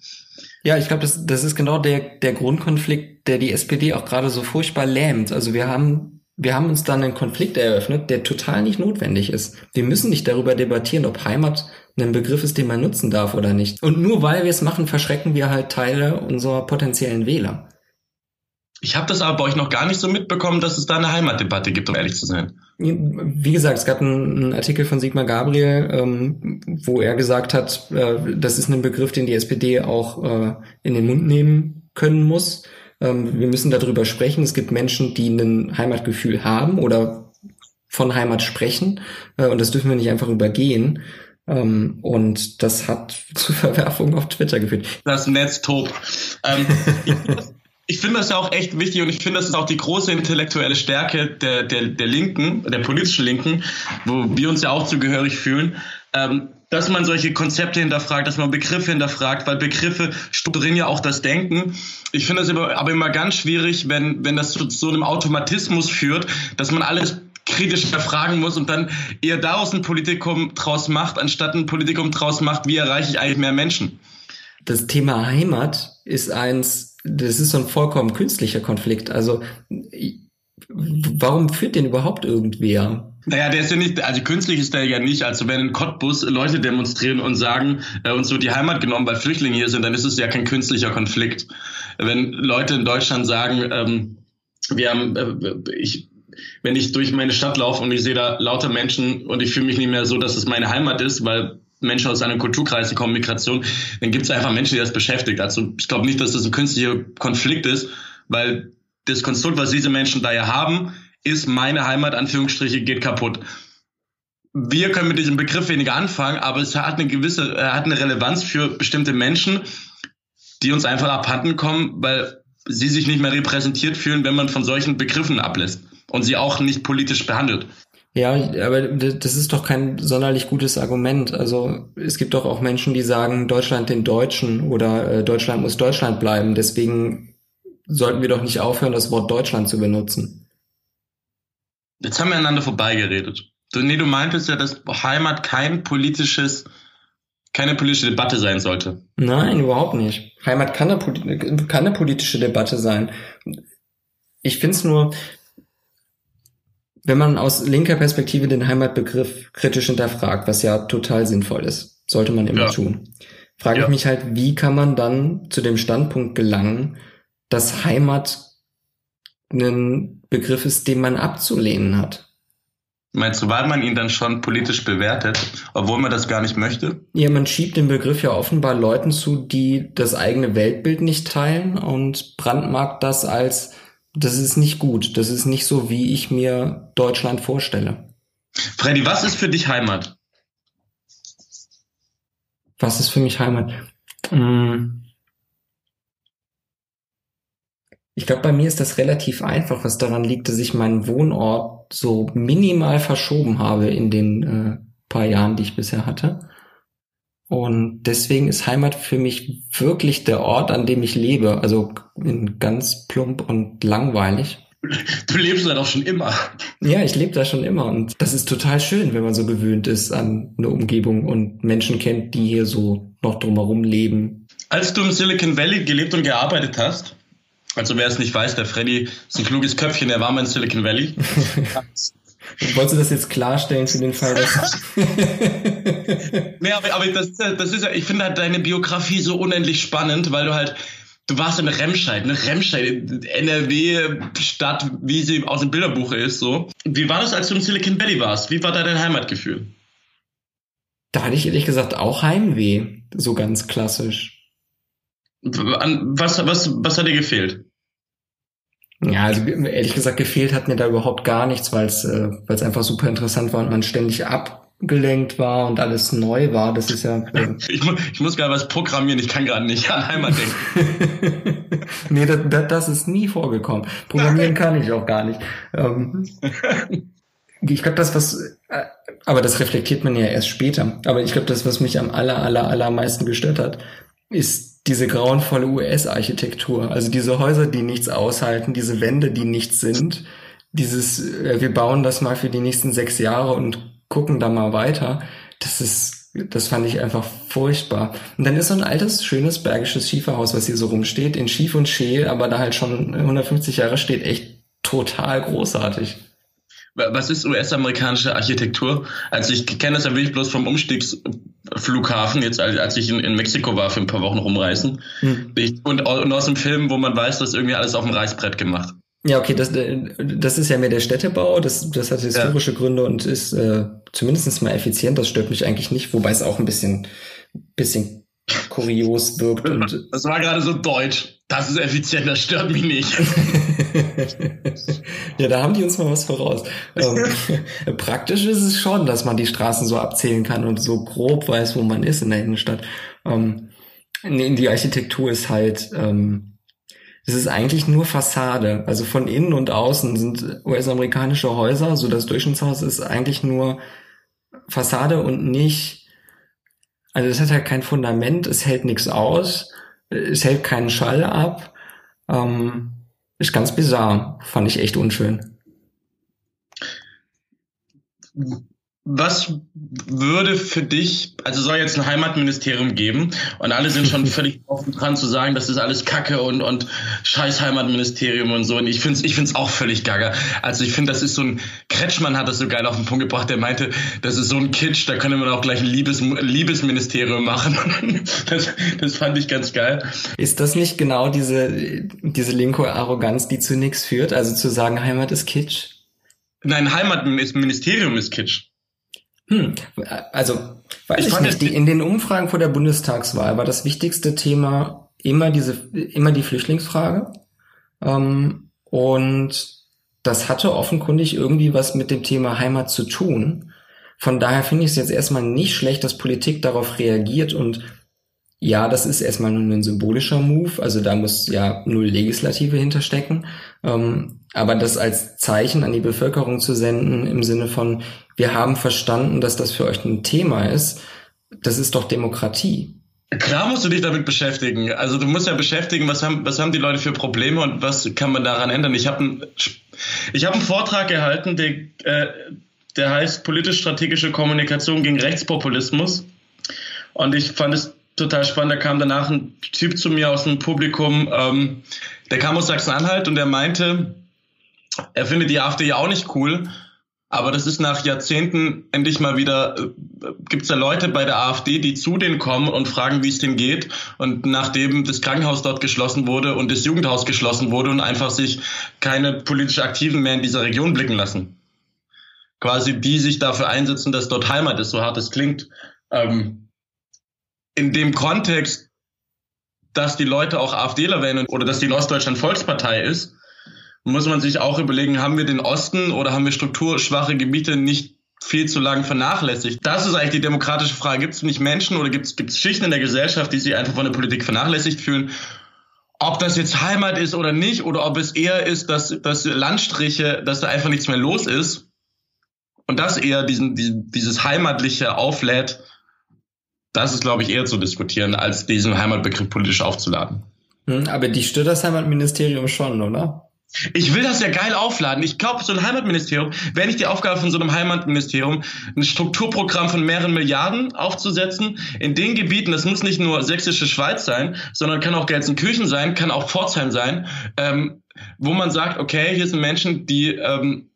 Ja, ich glaube, das, das ist genau der, der Grundkonflikt, der die SPD auch gerade so furchtbar lähmt. Also wir haben wir haben uns dann einen Konflikt eröffnet, der total nicht notwendig ist. Wir müssen nicht darüber debattieren, ob Heimat ein Begriff ist, den man nutzen darf oder nicht. Und nur weil wir es machen, verschrecken wir halt Teile unserer potenziellen Wähler. Ich habe das aber bei euch noch gar nicht so mitbekommen, dass es da eine Heimatdebatte gibt, um ehrlich zu sein. Wie gesagt, es gab einen, Artikel von Sigmar Gabriel, ähm, wo er gesagt hat, äh, das ist ein Begriff, den die SPD auch äh, in den Mund nehmen können muss. Ähm, wir müssen darüber sprechen. Es gibt Menschen, die ein Heimatgefühl haben oder von Heimat sprechen. Äh, und das dürfen wir nicht einfach übergehen. Ähm, und das hat zu Verwerfungen auf Twitter geführt. Das Netz tobt. Ähm, ich finde das ja auch echt wichtig und ich finde, das ist auch die große intellektuelle Stärke der, der, der Linken, der politischen Linken, wo wir uns ja auch zugehörig fühlen. Ähm, dass man solche Konzepte hinterfragt, dass man Begriffe hinterfragt, weil Begriffe strukturieren ja auch das Denken. Ich finde es aber, immer ganz schwierig, wenn, wenn das zu so einem Automatismus führt, dass man alles kritisch hinterfragen muss und dann eher daraus ein Politikum draus macht, anstatt ein Politikum draus macht, wie erreiche ich eigentlich mehr Menschen. Das Thema Heimat ist eins, das ist so ein vollkommen künstlicher Konflikt. Also warum führt den überhaupt irgendwer? Naja, der ist ja nicht, also künstlich ist der ja nicht. Also wenn in Cottbus Leute demonstrieren und sagen, äh, uns wird die Heimat genommen, weil Flüchtlinge hier sind, dann ist es ja kein künstlicher Konflikt. Wenn Leute in Deutschland sagen, ähm, wir haben, äh, ich, wenn ich durch meine Stadt laufe und ich sehe da lauter Menschen und ich fühle mich nicht mehr so, dass es meine Heimat ist, weil Menschen aus einem Kulturkreis kommen, Migration, dann gibt es einfach Menschen, die das beschäftigt. Also ich glaube nicht, dass das ein künstlicher Konflikt ist, weil das Konstrukt, was diese Menschen da ja haben, ist meine Heimat, Anführungsstriche, geht kaputt. Wir können mit diesem Begriff weniger anfangen, aber es hat eine gewisse, er hat eine Relevanz für bestimmte Menschen, die uns einfach abhanden kommen, weil sie sich nicht mehr repräsentiert fühlen, wenn man von solchen Begriffen ablässt und sie auch nicht politisch behandelt. Ja, aber das ist doch kein sonderlich gutes Argument. Also es gibt doch auch Menschen, die sagen, Deutschland den Deutschen oder äh, Deutschland muss Deutschland bleiben. Deswegen sollten wir doch nicht aufhören, das Wort Deutschland zu benutzen. Jetzt haben wir einander vorbeigeredet. Du, nee, du meintest ja, dass Heimat kein politisches, keine politische Debatte sein sollte. Nein, überhaupt nicht. Heimat kann eine, kann eine politische Debatte sein. Ich finde es nur, wenn man aus linker Perspektive den Heimatbegriff kritisch hinterfragt, was ja total sinnvoll ist, sollte man immer ja. tun, frage ja. ich mich halt, wie kann man dann zu dem Standpunkt gelangen, dass Heimat ein Begriff ist, den man abzulehnen hat. Meinst du, weil man ihn dann schon politisch bewertet, obwohl man das gar nicht möchte? Ja, man schiebt den Begriff ja offenbar Leuten zu, die das eigene Weltbild nicht teilen und brandmarkt das als, das ist nicht gut, das ist nicht so, wie ich mir Deutschland vorstelle. Freddy, was ist für dich Heimat? Was ist für mich Heimat? Hm. Ich glaube, bei mir ist das relativ einfach, was daran liegt, dass ich meinen Wohnort so minimal verschoben habe in den äh, paar Jahren, die ich bisher hatte. Und deswegen ist Heimat für mich wirklich der Ort, an dem ich lebe. Also ganz plump und langweilig. Du lebst da doch schon immer. Ja, ich lebe da schon immer. Und das ist total schön, wenn man so gewöhnt ist an eine Umgebung und Menschen kennt, die hier so noch drumherum leben. Als du im Silicon Valley gelebt und gearbeitet hast, also wer es nicht weiß, der Freddy ist ein kluges Köpfchen, der war mal in Silicon Valley. Wolltest du das jetzt klarstellen für den Fall, dass... nee, aber, aber das, das ist ja, ich finde halt deine Biografie so unendlich spannend, weil du halt, du warst in Remscheid, ne? Remscheid, NRW-Stadt, wie sie aus dem Bilderbuch ist, so. Wie war das, als du in Silicon Valley warst? Wie war da dein Heimatgefühl? Da hatte ich ehrlich gesagt auch Heimweh, so ganz klassisch. Was, was, was hat dir gefehlt? Ja, also ehrlich gesagt, gefehlt hat mir da überhaupt gar nichts, weil es äh, weil es einfach super interessant war und man ständig abgelenkt war und alles neu war. Das ist ja. Äh ich, mu ich muss gerade was programmieren, ich kann gerade nicht an Heimat denken. nee, das, das, das ist nie vorgekommen. Programmieren kann ich auch gar nicht. Ähm, ich glaube, das, was, äh, aber das reflektiert man ja erst später. Aber ich glaube, das, was mich am aller, aller, allermeisten gestört hat, ist diese grauenvolle US-Architektur. Also diese Häuser, die nichts aushalten, diese Wände, die nichts sind. Dieses, äh, wir bauen das mal für die nächsten sechs Jahre und gucken da mal weiter. Das ist, das fand ich einfach furchtbar. Und dann ist so ein altes, schönes bergisches Schieferhaus, was hier so rumsteht, in Schief und Scheel, aber da halt schon 150 Jahre steht, echt total großartig. Was ist US-amerikanische Architektur? Also ich kenne das ja wirklich bloß vom Umstiegsflughafen, jetzt als ich in, in Mexiko war für ein paar Wochen rumreisen. Hm. und, und aus dem Film, wo man weiß, dass irgendwie alles auf dem Reißbrett gemacht. Ja, okay, das, das ist ja mehr der Städtebau, das, das hat historische ja. Gründe und ist äh, zumindest mal effizient, das stört mich eigentlich nicht, wobei es auch ein bisschen, bisschen kurios wirkt. Und das war gerade so deutsch. Das ist effizient, das stört mich nicht. ja, da haben die uns mal was voraus. Ähm, praktisch ist es schon, dass man die Straßen so abzählen kann und so grob weiß, wo man ist in der Innenstadt. Ähm, die Architektur ist halt, ähm, es ist eigentlich nur Fassade. Also von innen und außen sind US-amerikanische Häuser, so das Durchschnittshaus ist eigentlich nur Fassade und nicht also es hat halt kein Fundament, es hält nichts aus, es hält keinen Schall ab. Ähm, ist ganz bizarr, fand ich echt unschön. Was würde für dich, also soll jetzt ein Heimatministerium geben und alle sind schon völlig offen dran zu sagen, das ist alles Kacke und, und scheiß Heimatministerium und so. Und ich finde es ich find's auch völlig gaga. Also ich finde, das ist so ein, Kretschmann hat das so geil auf den Punkt gebracht, der meinte, das ist so ein Kitsch, da könnte man auch gleich ein Liebes, Liebesministerium machen. Das, das fand ich ganz geil. Ist das nicht genau diese, diese linke Arroganz, die zu nichts führt? Also zu sagen, Heimat ist Kitsch? Nein, Heimatministerium ist Kitsch. Hm, also weiß ich, ich nicht. Die, in den Umfragen vor der Bundestagswahl war das wichtigste Thema immer diese, immer die Flüchtlingsfrage. Ähm, und das hatte offenkundig irgendwie was mit dem Thema Heimat zu tun. Von daher finde ich es jetzt erstmal nicht schlecht, dass Politik darauf reagiert und ja, das ist erstmal nur ein symbolischer Move, also da muss ja null Legislative hinterstecken. Ähm, aber das als Zeichen an die Bevölkerung zu senden im Sinne von, wir haben verstanden, dass das für euch ein Thema ist, das ist doch Demokratie. Klar musst du dich damit beschäftigen. Also du musst ja beschäftigen, was haben, was haben die Leute für Probleme und was kann man daran ändern. Ich habe einen, ich hab einen Vortrag gehalten, der, äh, der heißt Politisch-strategische Kommunikation gegen Rechtspopulismus. Und ich fand es total spannend. Da kam danach ein Typ zu mir aus dem Publikum, ähm, der kam aus Sachsen-Anhalt und der meinte, er findet die AfD ja auch nicht cool, Aber das ist nach Jahrzehnten endlich mal wieder, äh, gibt es da Leute bei der AfD, die zu denen kommen und fragen, wie es denen geht. Und nachdem das Krankenhaus dort geschlossen wurde und das Jugendhaus geschlossen wurde und einfach sich keine politisch Aktiven mehr in dieser Region blicken lassen. Quasi die sich dafür einsetzen, dass dort Heimat ist, so hart es klingt. Ähm, in dem Kontext, dass die Leute auch AfDler wählen oder dass die in Ostdeutschland Volkspartei ist, muss man sich auch überlegen, haben wir den Osten oder haben wir strukturschwache Gebiete nicht viel zu lang vernachlässigt? Das ist eigentlich die demokratische Frage. Gibt es nicht Menschen oder gibt es Schichten in der Gesellschaft, die sich einfach von der Politik vernachlässigt fühlen? Ob das jetzt Heimat ist oder nicht, oder ob es eher ist, dass, dass Landstriche, dass da einfach nichts mehr los ist und das eher diesen, diesen dieses Heimatliche auflädt, das ist, glaube ich, eher zu diskutieren, als diesen Heimatbegriff politisch aufzuladen. Hm, aber die stört das Heimatministerium schon, oder? Ich will das ja geil aufladen. Ich glaube, so ein Heimatministerium wäre nicht die Aufgabe von so einem Heimatministerium, ein Strukturprogramm von mehreren Milliarden aufzusetzen in den Gebieten. Das muss nicht nur sächsische Schweiz sein, sondern kann auch Gelsenkirchen sein, kann auch Pforzheim sein, ähm, wo man sagt, okay, hier sind Menschen, die ähm,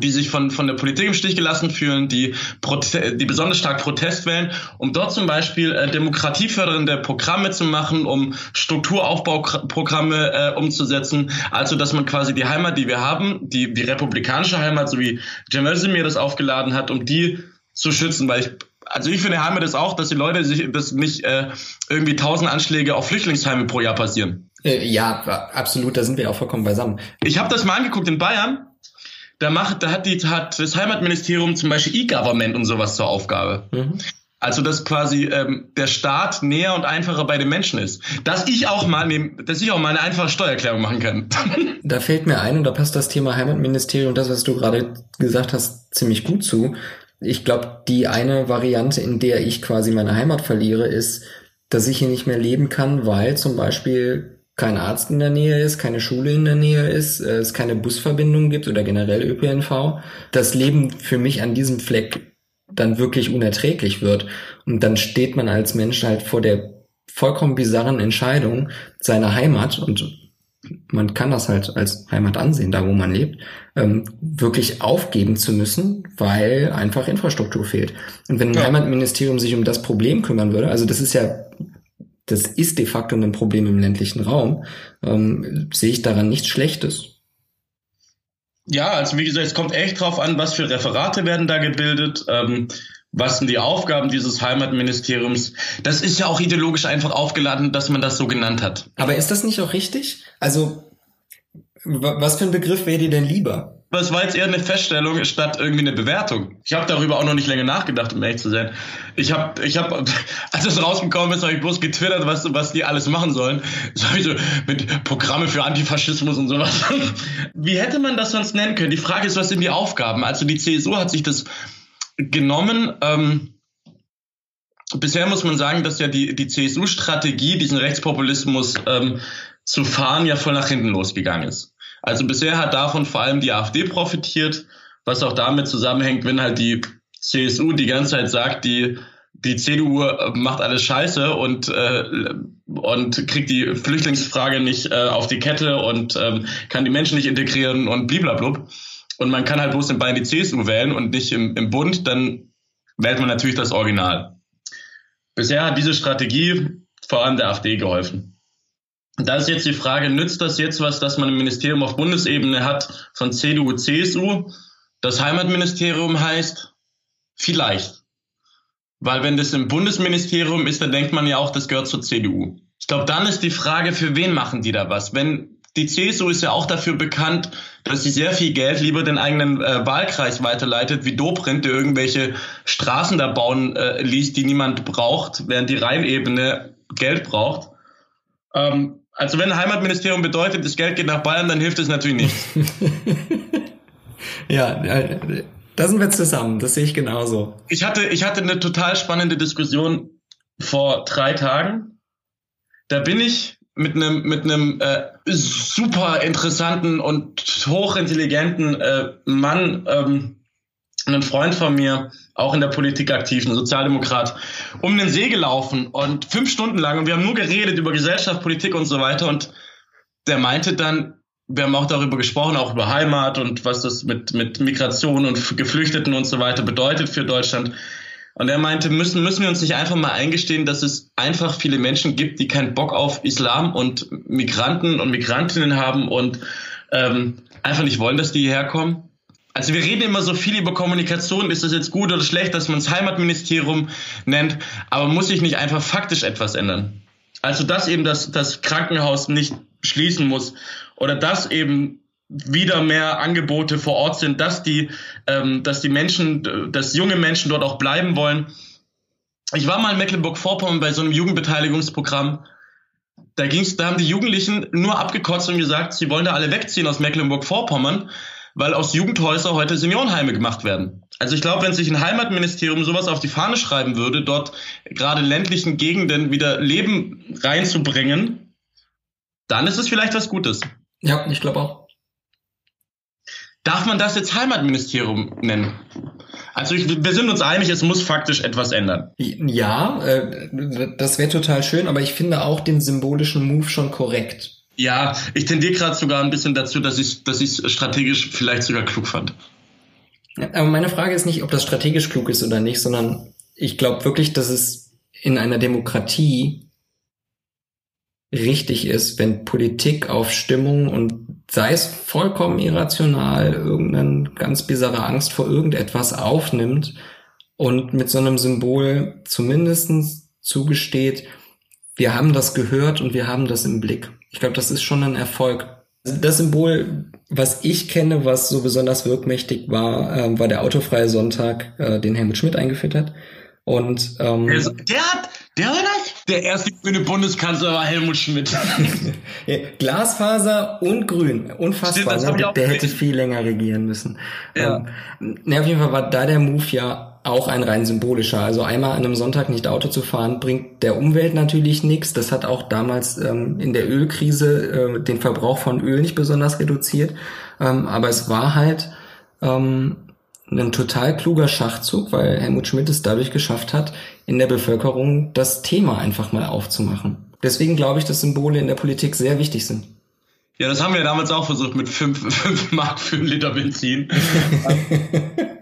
die sich von, von der Politik im Stich gelassen fühlen, die, Prote die besonders stark Protest wählen, um dort zum Beispiel äh, demokratiefördernde Programme zu machen, um Strukturaufbauprogramme äh, umzusetzen. Also, dass man quasi die Heimat, die wir haben, die, die republikanische Heimat, so wie Cem mir das aufgeladen hat, um die zu schützen, weil ich also ich finde Heimat ist auch, dass die Leute sich, dass nicht äh, irgendwie tausend Anschläge auf Flüchtlingsheime pro Jahr passieren. Äh, ja, absolut, da sind wir auch vollkommen beisammen. Ich habe das mal angeguckt in Bayern da macht, da hat die hat das Heimatministerium zum Beispiel E-Government und sowas zur Aufgabe. Mhm. Also dass quasi ähm, der Staat näher und einfacher bei den Menschen ist. Dass ich auch mal, dass ich auch mal eine einfache Steuererklärung machen kann. Da fällt mir ein, und da passt das Thema Heimatministerium, das, was du gerade gesagt hast, ziemlich gut zu. Ich glaube, die eine Variante, in der ich quasi meine Heimat verliere, ist, dass ich hier nicht mehr leben kann, weil zum Beispiel kein Arzt in der Nähe ist, keine Schule in der Nähe ist, äh, es keine Busverbindung gibt oder generell ÖPNV, das Leben für mich an diesem Fleck dann wirklich unerträglich wird. Und dann steht man als Mensch halt vor der vollkommen bizarren Entscheidung seiner Heimat und man kann das halt als Heimat ansehen, da wo man lebt, ähm, wirklich aufgeben zu müssen, weil einfach Infrastruktur fehlt. Und wenn ein ja. Heimatministerium sich um das Problem kümmern würde, also das ist ja das ist de facto ein Problem im ländlichen Raum, ähm, sehe ich daran nichts Schlechtes. Ja, also wie gesagt, es kommt echt drauf an, was für Referate werden da gebildet, ähm, was sind die Aufgaben dieses Heimatministeriums. Das ist ja auch ideologisch einfach aufgeladen, dass man das so genannt hat. Aber ist das nicht auch richtig? Also, was für ein Begriff wäre dir denn lieber? Das war jetzt eher eine Feststellung statt irgendwie eine Bewertung. Ich habe darüber auch noch nicht länger nachgedacht, um ehrlich zu sein. Ich habe, ich habe, als es rausgekommen ist, habe ich bloß getwittert, was, was die alles machen sollen. So habe ich so mit Programme für Antifaschismus und sowas. Wie hätte man das sonst nennen können? Die Frage ist, was sind die Aufgaben? Also die CSU hat sich das genommen. Ähm, bisher muss man sagen, dass ja die, die CSU-Strategie, diesen Rechtspopulismus ähm, zu fahren, ja voll nach hinten losgegangen ist. Also bisher hat davon vor allem die AfD profitiert, was auch damit zusammenhängt, wenn halt die CSU die ganze Zeit sagt, die die CDU macht alles scheiße und äh, und kriegt die Flüchtlingsfrage nicht äh, auf die Kette und ähm, kann die Menschen nicht integrieren und bliblablub. Und man kann halt bloß den Bein die CSU wählen und nicht im, im Bund, dann wählt man natürlich das Original. Bisher hat diese Strategie vor allem der AfD geholfen. Da ist jetzt die Frage, nützt das jetzt was, dass man ein Ministerium auf Bundesebene hat von CDU, CSU, das Heimatministerium heißt? Vielleicht. Weil wenn das im Bundesministerium ist, dann denkt man ja auch, das gehört zur CDU. Ich glaube, dann ist die Frage, für wen machen die da was? Wenn die CSU ist ja auch dafür bekannt, dass sie sehr viel Geld lieber den eigenen äh, Wahlkreis weiterleitet, wie Dobrindt, der irgendwelche Straßen da bauen äh, ließ, die niemand braucht, während die Rheinebene Geld braucht. Ähm, also wenn Heimatministerium bedeutet, das Geld geht nach Bayern, dann hilft es natürlich nicht. ja, äh, da sind wir zusammen, das sehe ich genauso. Ich hatte, ich hatte eine total spannende Diskussion vor drei Tagen. Da bin ich mit einem mit einem äh, super interessanten und hochintelligenten äh, Mann ähm, ein Freund von mir, auch in der Politik aktiv, ein Sozialdemokrat, um den See gelaufen und fünf Stunden lang und wir haben nur geredet über Gesellschaft, Politik und so weiter und der meinte dann, wir haben auch darüber gesprochen, auch über Heimat und was das mit, mit Migration und Geflüchteten und so weiter bedeutet für Deutschland. Und er meinte, müssen, müssen wir uns nicht einfach mal eingestehen, dass es einfach viele Menschen gibt, die keinen Bock auf Islam und Migranten und Migrantinnen haben und ähm, einfach nicht wollen, dass die hierher kommen? Also wir reden immer so viel über Kommunikation, ist das jetzt gut oder schlecht, dass man es Heimatministerium nennt, aber muss sich nicht einfach faktisch etwas ändern? Also dass eben das, das Krankenhaus nicht schließen muss oder dass eben wieder mehr Angebote vor Ort sind, dass die, ähm, dass die Menschen, dass junge Menschen dort auch bleiben wollen. Ich war mal in Mecklenburg-Vorpommern bei so einem Jugendbeteiligungsprogramm. Da ging's, da haben die Jugendlichen nur abgekotzt und gesagt, sie wollen da alle wegziehen aus Mecklenburg-Vorpommern, weil aus Jugendhäusern heute Seniorenheime gemacht werden. Also ich glaube, wenn sich ein Heimatministerium sowas auf die Fahne schreiben würde, dort gerade ländlichen Gegenden wieder Leben reinzubringen, dann ist es vielleicht was Gutes. Ja, ich glaube auch. Darf man das jetzt Heimatministerium nennen? Also ich, wir sind uns einig, es muss faktisch etwas ändern. Ja, äh, das wäre total schön, aber ich finde auch den symbolischen Move schon korrekt. Ja, ich tendiere gerade sogar ein bisschen dazu, dass ich dass ich strategisch vielleicht sogar klug fand. Aber meine Frage ist nicht, ob das strategisch klug ist oder nicht, sondern ich glaube wirklich, dass es in einer Demokratie richtig ist, wenn Politik auf Stimmung und sei es vollkommen irrational, irgendeine ganz bizarre Angst vor irgendetwas aufnimmt und mit so einem Symbol zumindestens zugesteht, wir haben das gehört und wir haben das im Blick. Ich glaube, das ist schon ein Erfolg. Das Symbol, was ich kenne, was so besonders wirkmächtig war, äh, war der autofreie Sonntag, äh, den Helmut Schmidt eingeführt hat. Und ähm, der, der hat, der war das? Der erste grüne Bundeskanzler war Helmut Schmidt. ja, Glasfaser und Grün, unfassbar. Stimmt, ne? der, der hätte viel länger regieren müssen. Ja. Ähm, ne, auf jeden Fall war da der Move ja auch ein rein symbolischer. Also einmal an einem Sonntag nicht Auto zu fahren, bringt der Umwelt natürlich nichts. Das hat auch damals ähm, in der Ölkrise äh, den Verbrauch von Öl nicht besonders reduziert. Ähm, aber es war halt ähm, ein total kluger Schachzug, weil Helmut Schmidt es dadurch geschafft hat, in der Bevölkerung das Thema einfach mal aufzumachen. Deswegen glaube ich, dass Symbole in der Politik sehr wichtig sind. Ja, das haben wir damals auch versucht mit fünf fünf Mark für einen Liter Benzin.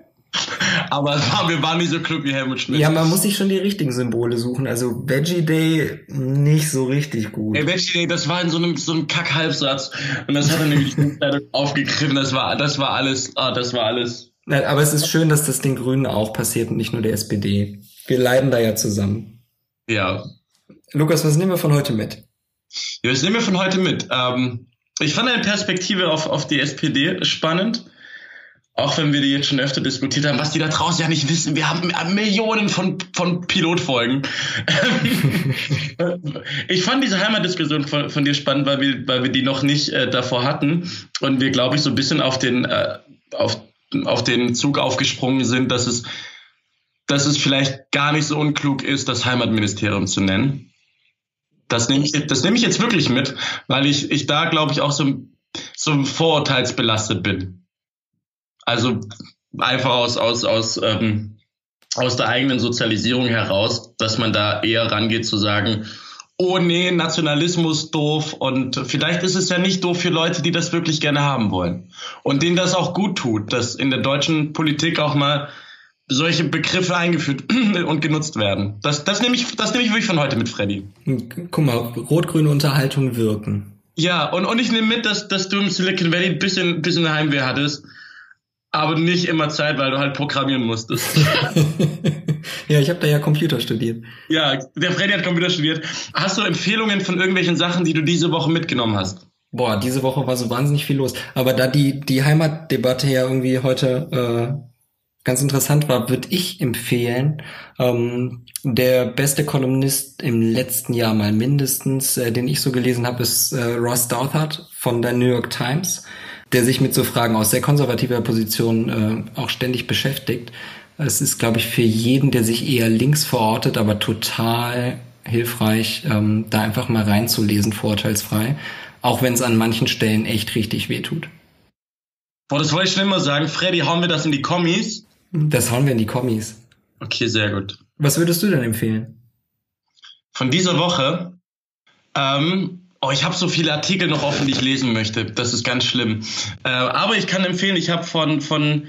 Aber wir waren nicht so klug wie Helmut Schmidt. Ja, man muss sich schon die richtigen Symbole suchen. Also Veggie Day nicht so richtig gut. Ey, Veggie Day, das war in so einem, so einem Kack-Halbsatz. Und das hat er nämlich aufgegriffen. Das war, das war alles, ah, das war alles aber es ist schön, dass das den Grünen auch passiert und nicht nur der SPD. Wir leiden da ja zusammen. Ja. Lukas, was nehmen wir von heute mit? Ja, was nehmen wir von heute mit? Ähm, ich fand eine Perspektive auf, auf die SPD spannend. Auch wenn wir die jetzt schon öfter diskutiert haben, was die da draußen ja nicht wissen. Wir haben Millionen von, von Pilotfolgen. ich fand diese Heimatdiskussion von, von dir spannend, weil wir, weil wir die noch nicht äh, davor hatten und wir, glaube ich, so ein bisschen auf den, äh, auf auf den Zug aufgesprungen sind, dass es, dass es vielleicht gar nicht so unklug ist, das Heimatministerium zu nennen. Das nehme ich, das nehme ich jetzt wirklich mit, weil ich, ich da, glaube ich, auch so, so vorurteilsbelastet bin. Also einfach aus, aus, aus, ähm, aus der eigenen Sozialisierung heraus, dass man da eher rangeht zu sagen, oh nee, Nationalismus doof und vielleicht ist es ja nicht doof für Leute, die das wirklich gerne haben wollen und denen das auch gut tut, dass in der deutschen Politik auch mal solche Begriffe eingeführt und genutzt werden. Das, das nehme ich, das nehme ich wirklich von heute mit, Freddy. Guck mal, rot-grüne Unterhaltung wirken. Ja, und, und ich nehme mit, dass, dass du im Silicon Valley ein bisschen, bisschen Heimweh hattest aber nicht immer Zeit, weil du halt programmieren musstest. ja, ich habe da ja Computer studiert. Ja, der Freddy hat Computer studiert. Hast du Empfehlungen von irgendwelchen Sachen, die du diese Woche mitgenommen hast? Boah, diese Woche war so wahnsinnig viel los. Aber da die, die Heimatdebatte ja irgendwie heute äh, ganz interessant war, würde ich empfehlen, ähm, der beste Kolumnist im letzten Jahr mal mindestens, äh, den ich so gelesen habe, ist äh, Ross Douthart von der New York Times der sich mit so Fragen aus sehr konservativer Position äh, auch ständig beschäftigt. Es ist, glaube ich, für jeden, der sich eher links verortet, aber total hilfreich, ähm, da einfach mal reinzulesen, vorurteilsfrei. Auch wenn es an manchen Stellen echt richtig wehtut. Boah, das wollte ich schon immer sagen. Freddy, hauen wir das in die Kommis? Das hauen wir in die Kommis. Okay, sehr gut. Was würdest du denn empfehlen? Von dieser Woche? Ähm, Oh, ich habe so viele Artikel noch offen, die ich lesen möchte. Das ist ganz schlimm. Äh, aber ich kann empfehlen, ich habe von, von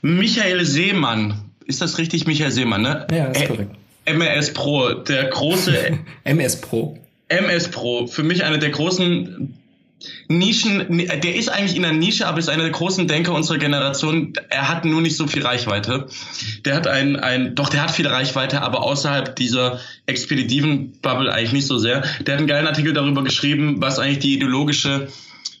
Michael Seemann, ist das richtig, Michael Seemann, ne? Ja, ist korrekt. MS Pro, der große MS Pro. MS Pro, für mich einer der großen Nischen, der ist eigentlich in einer Nische, aber ist einer der großen Denker unserer Generation. Er hat nur nicht so viel Reichweite. Der hat ein, ein, doch, der hat viel Reichweite, aber außerhalb dieser expeditiven Bubble eigentlich nicht so sehr. Der hat einen geilen Artikel darüber geschrieben, was eigentlich die ideologische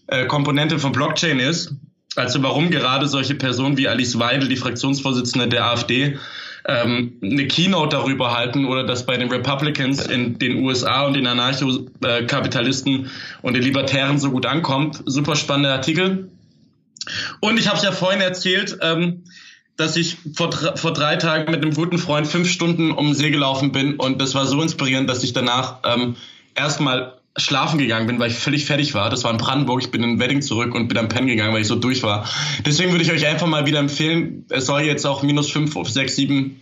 äh, Komponente von Blockchain ist. Also warum gerade solche Personen wie Alice Weidel, die Fraktionsvorsitzende der AfD, ähm, eine Keynote darüber halten oder das bei den Republicans in den USA und den Anarchokapitalisten und den Libertären so gut ankommt. Super spannender Artikel. Und ich habe es ja vorhin erzählt, ähm, dass ich vor, vor drei Tagen mit einem guten Freund fünf Stunden um den See gelaufen bin und das war so inspirierend, dass ich danach ähm, erstmal schlafen gegangen bin, weil ich völlig fertig war. Das war in Brandenburg. Ich bin in Wedding zurück und bin am Pennen gegangen, weil ich so durch war. Deswegen würde ich euch einfach mal wieder empfehlen, es soll jetzt auch minus fünf, sechs, sieben,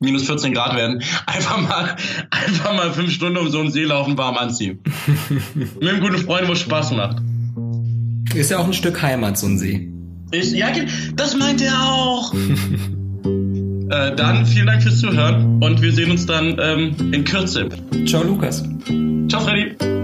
minus 14 Grad werden. Einfach mal, einfach mal fünf Stunden um so einen See laufen, warm anziehen. Mit einem guten Freund, wo es Spaß macht. Ist ja auch ein Stück Heimat, so ein See. Ich, ja, das meint er auch. äh, dann vielen Dank fürs Zuhören und wir sehen uns dann ähm, in Kürze. Ciao, Lukas. Ciao, Freddy.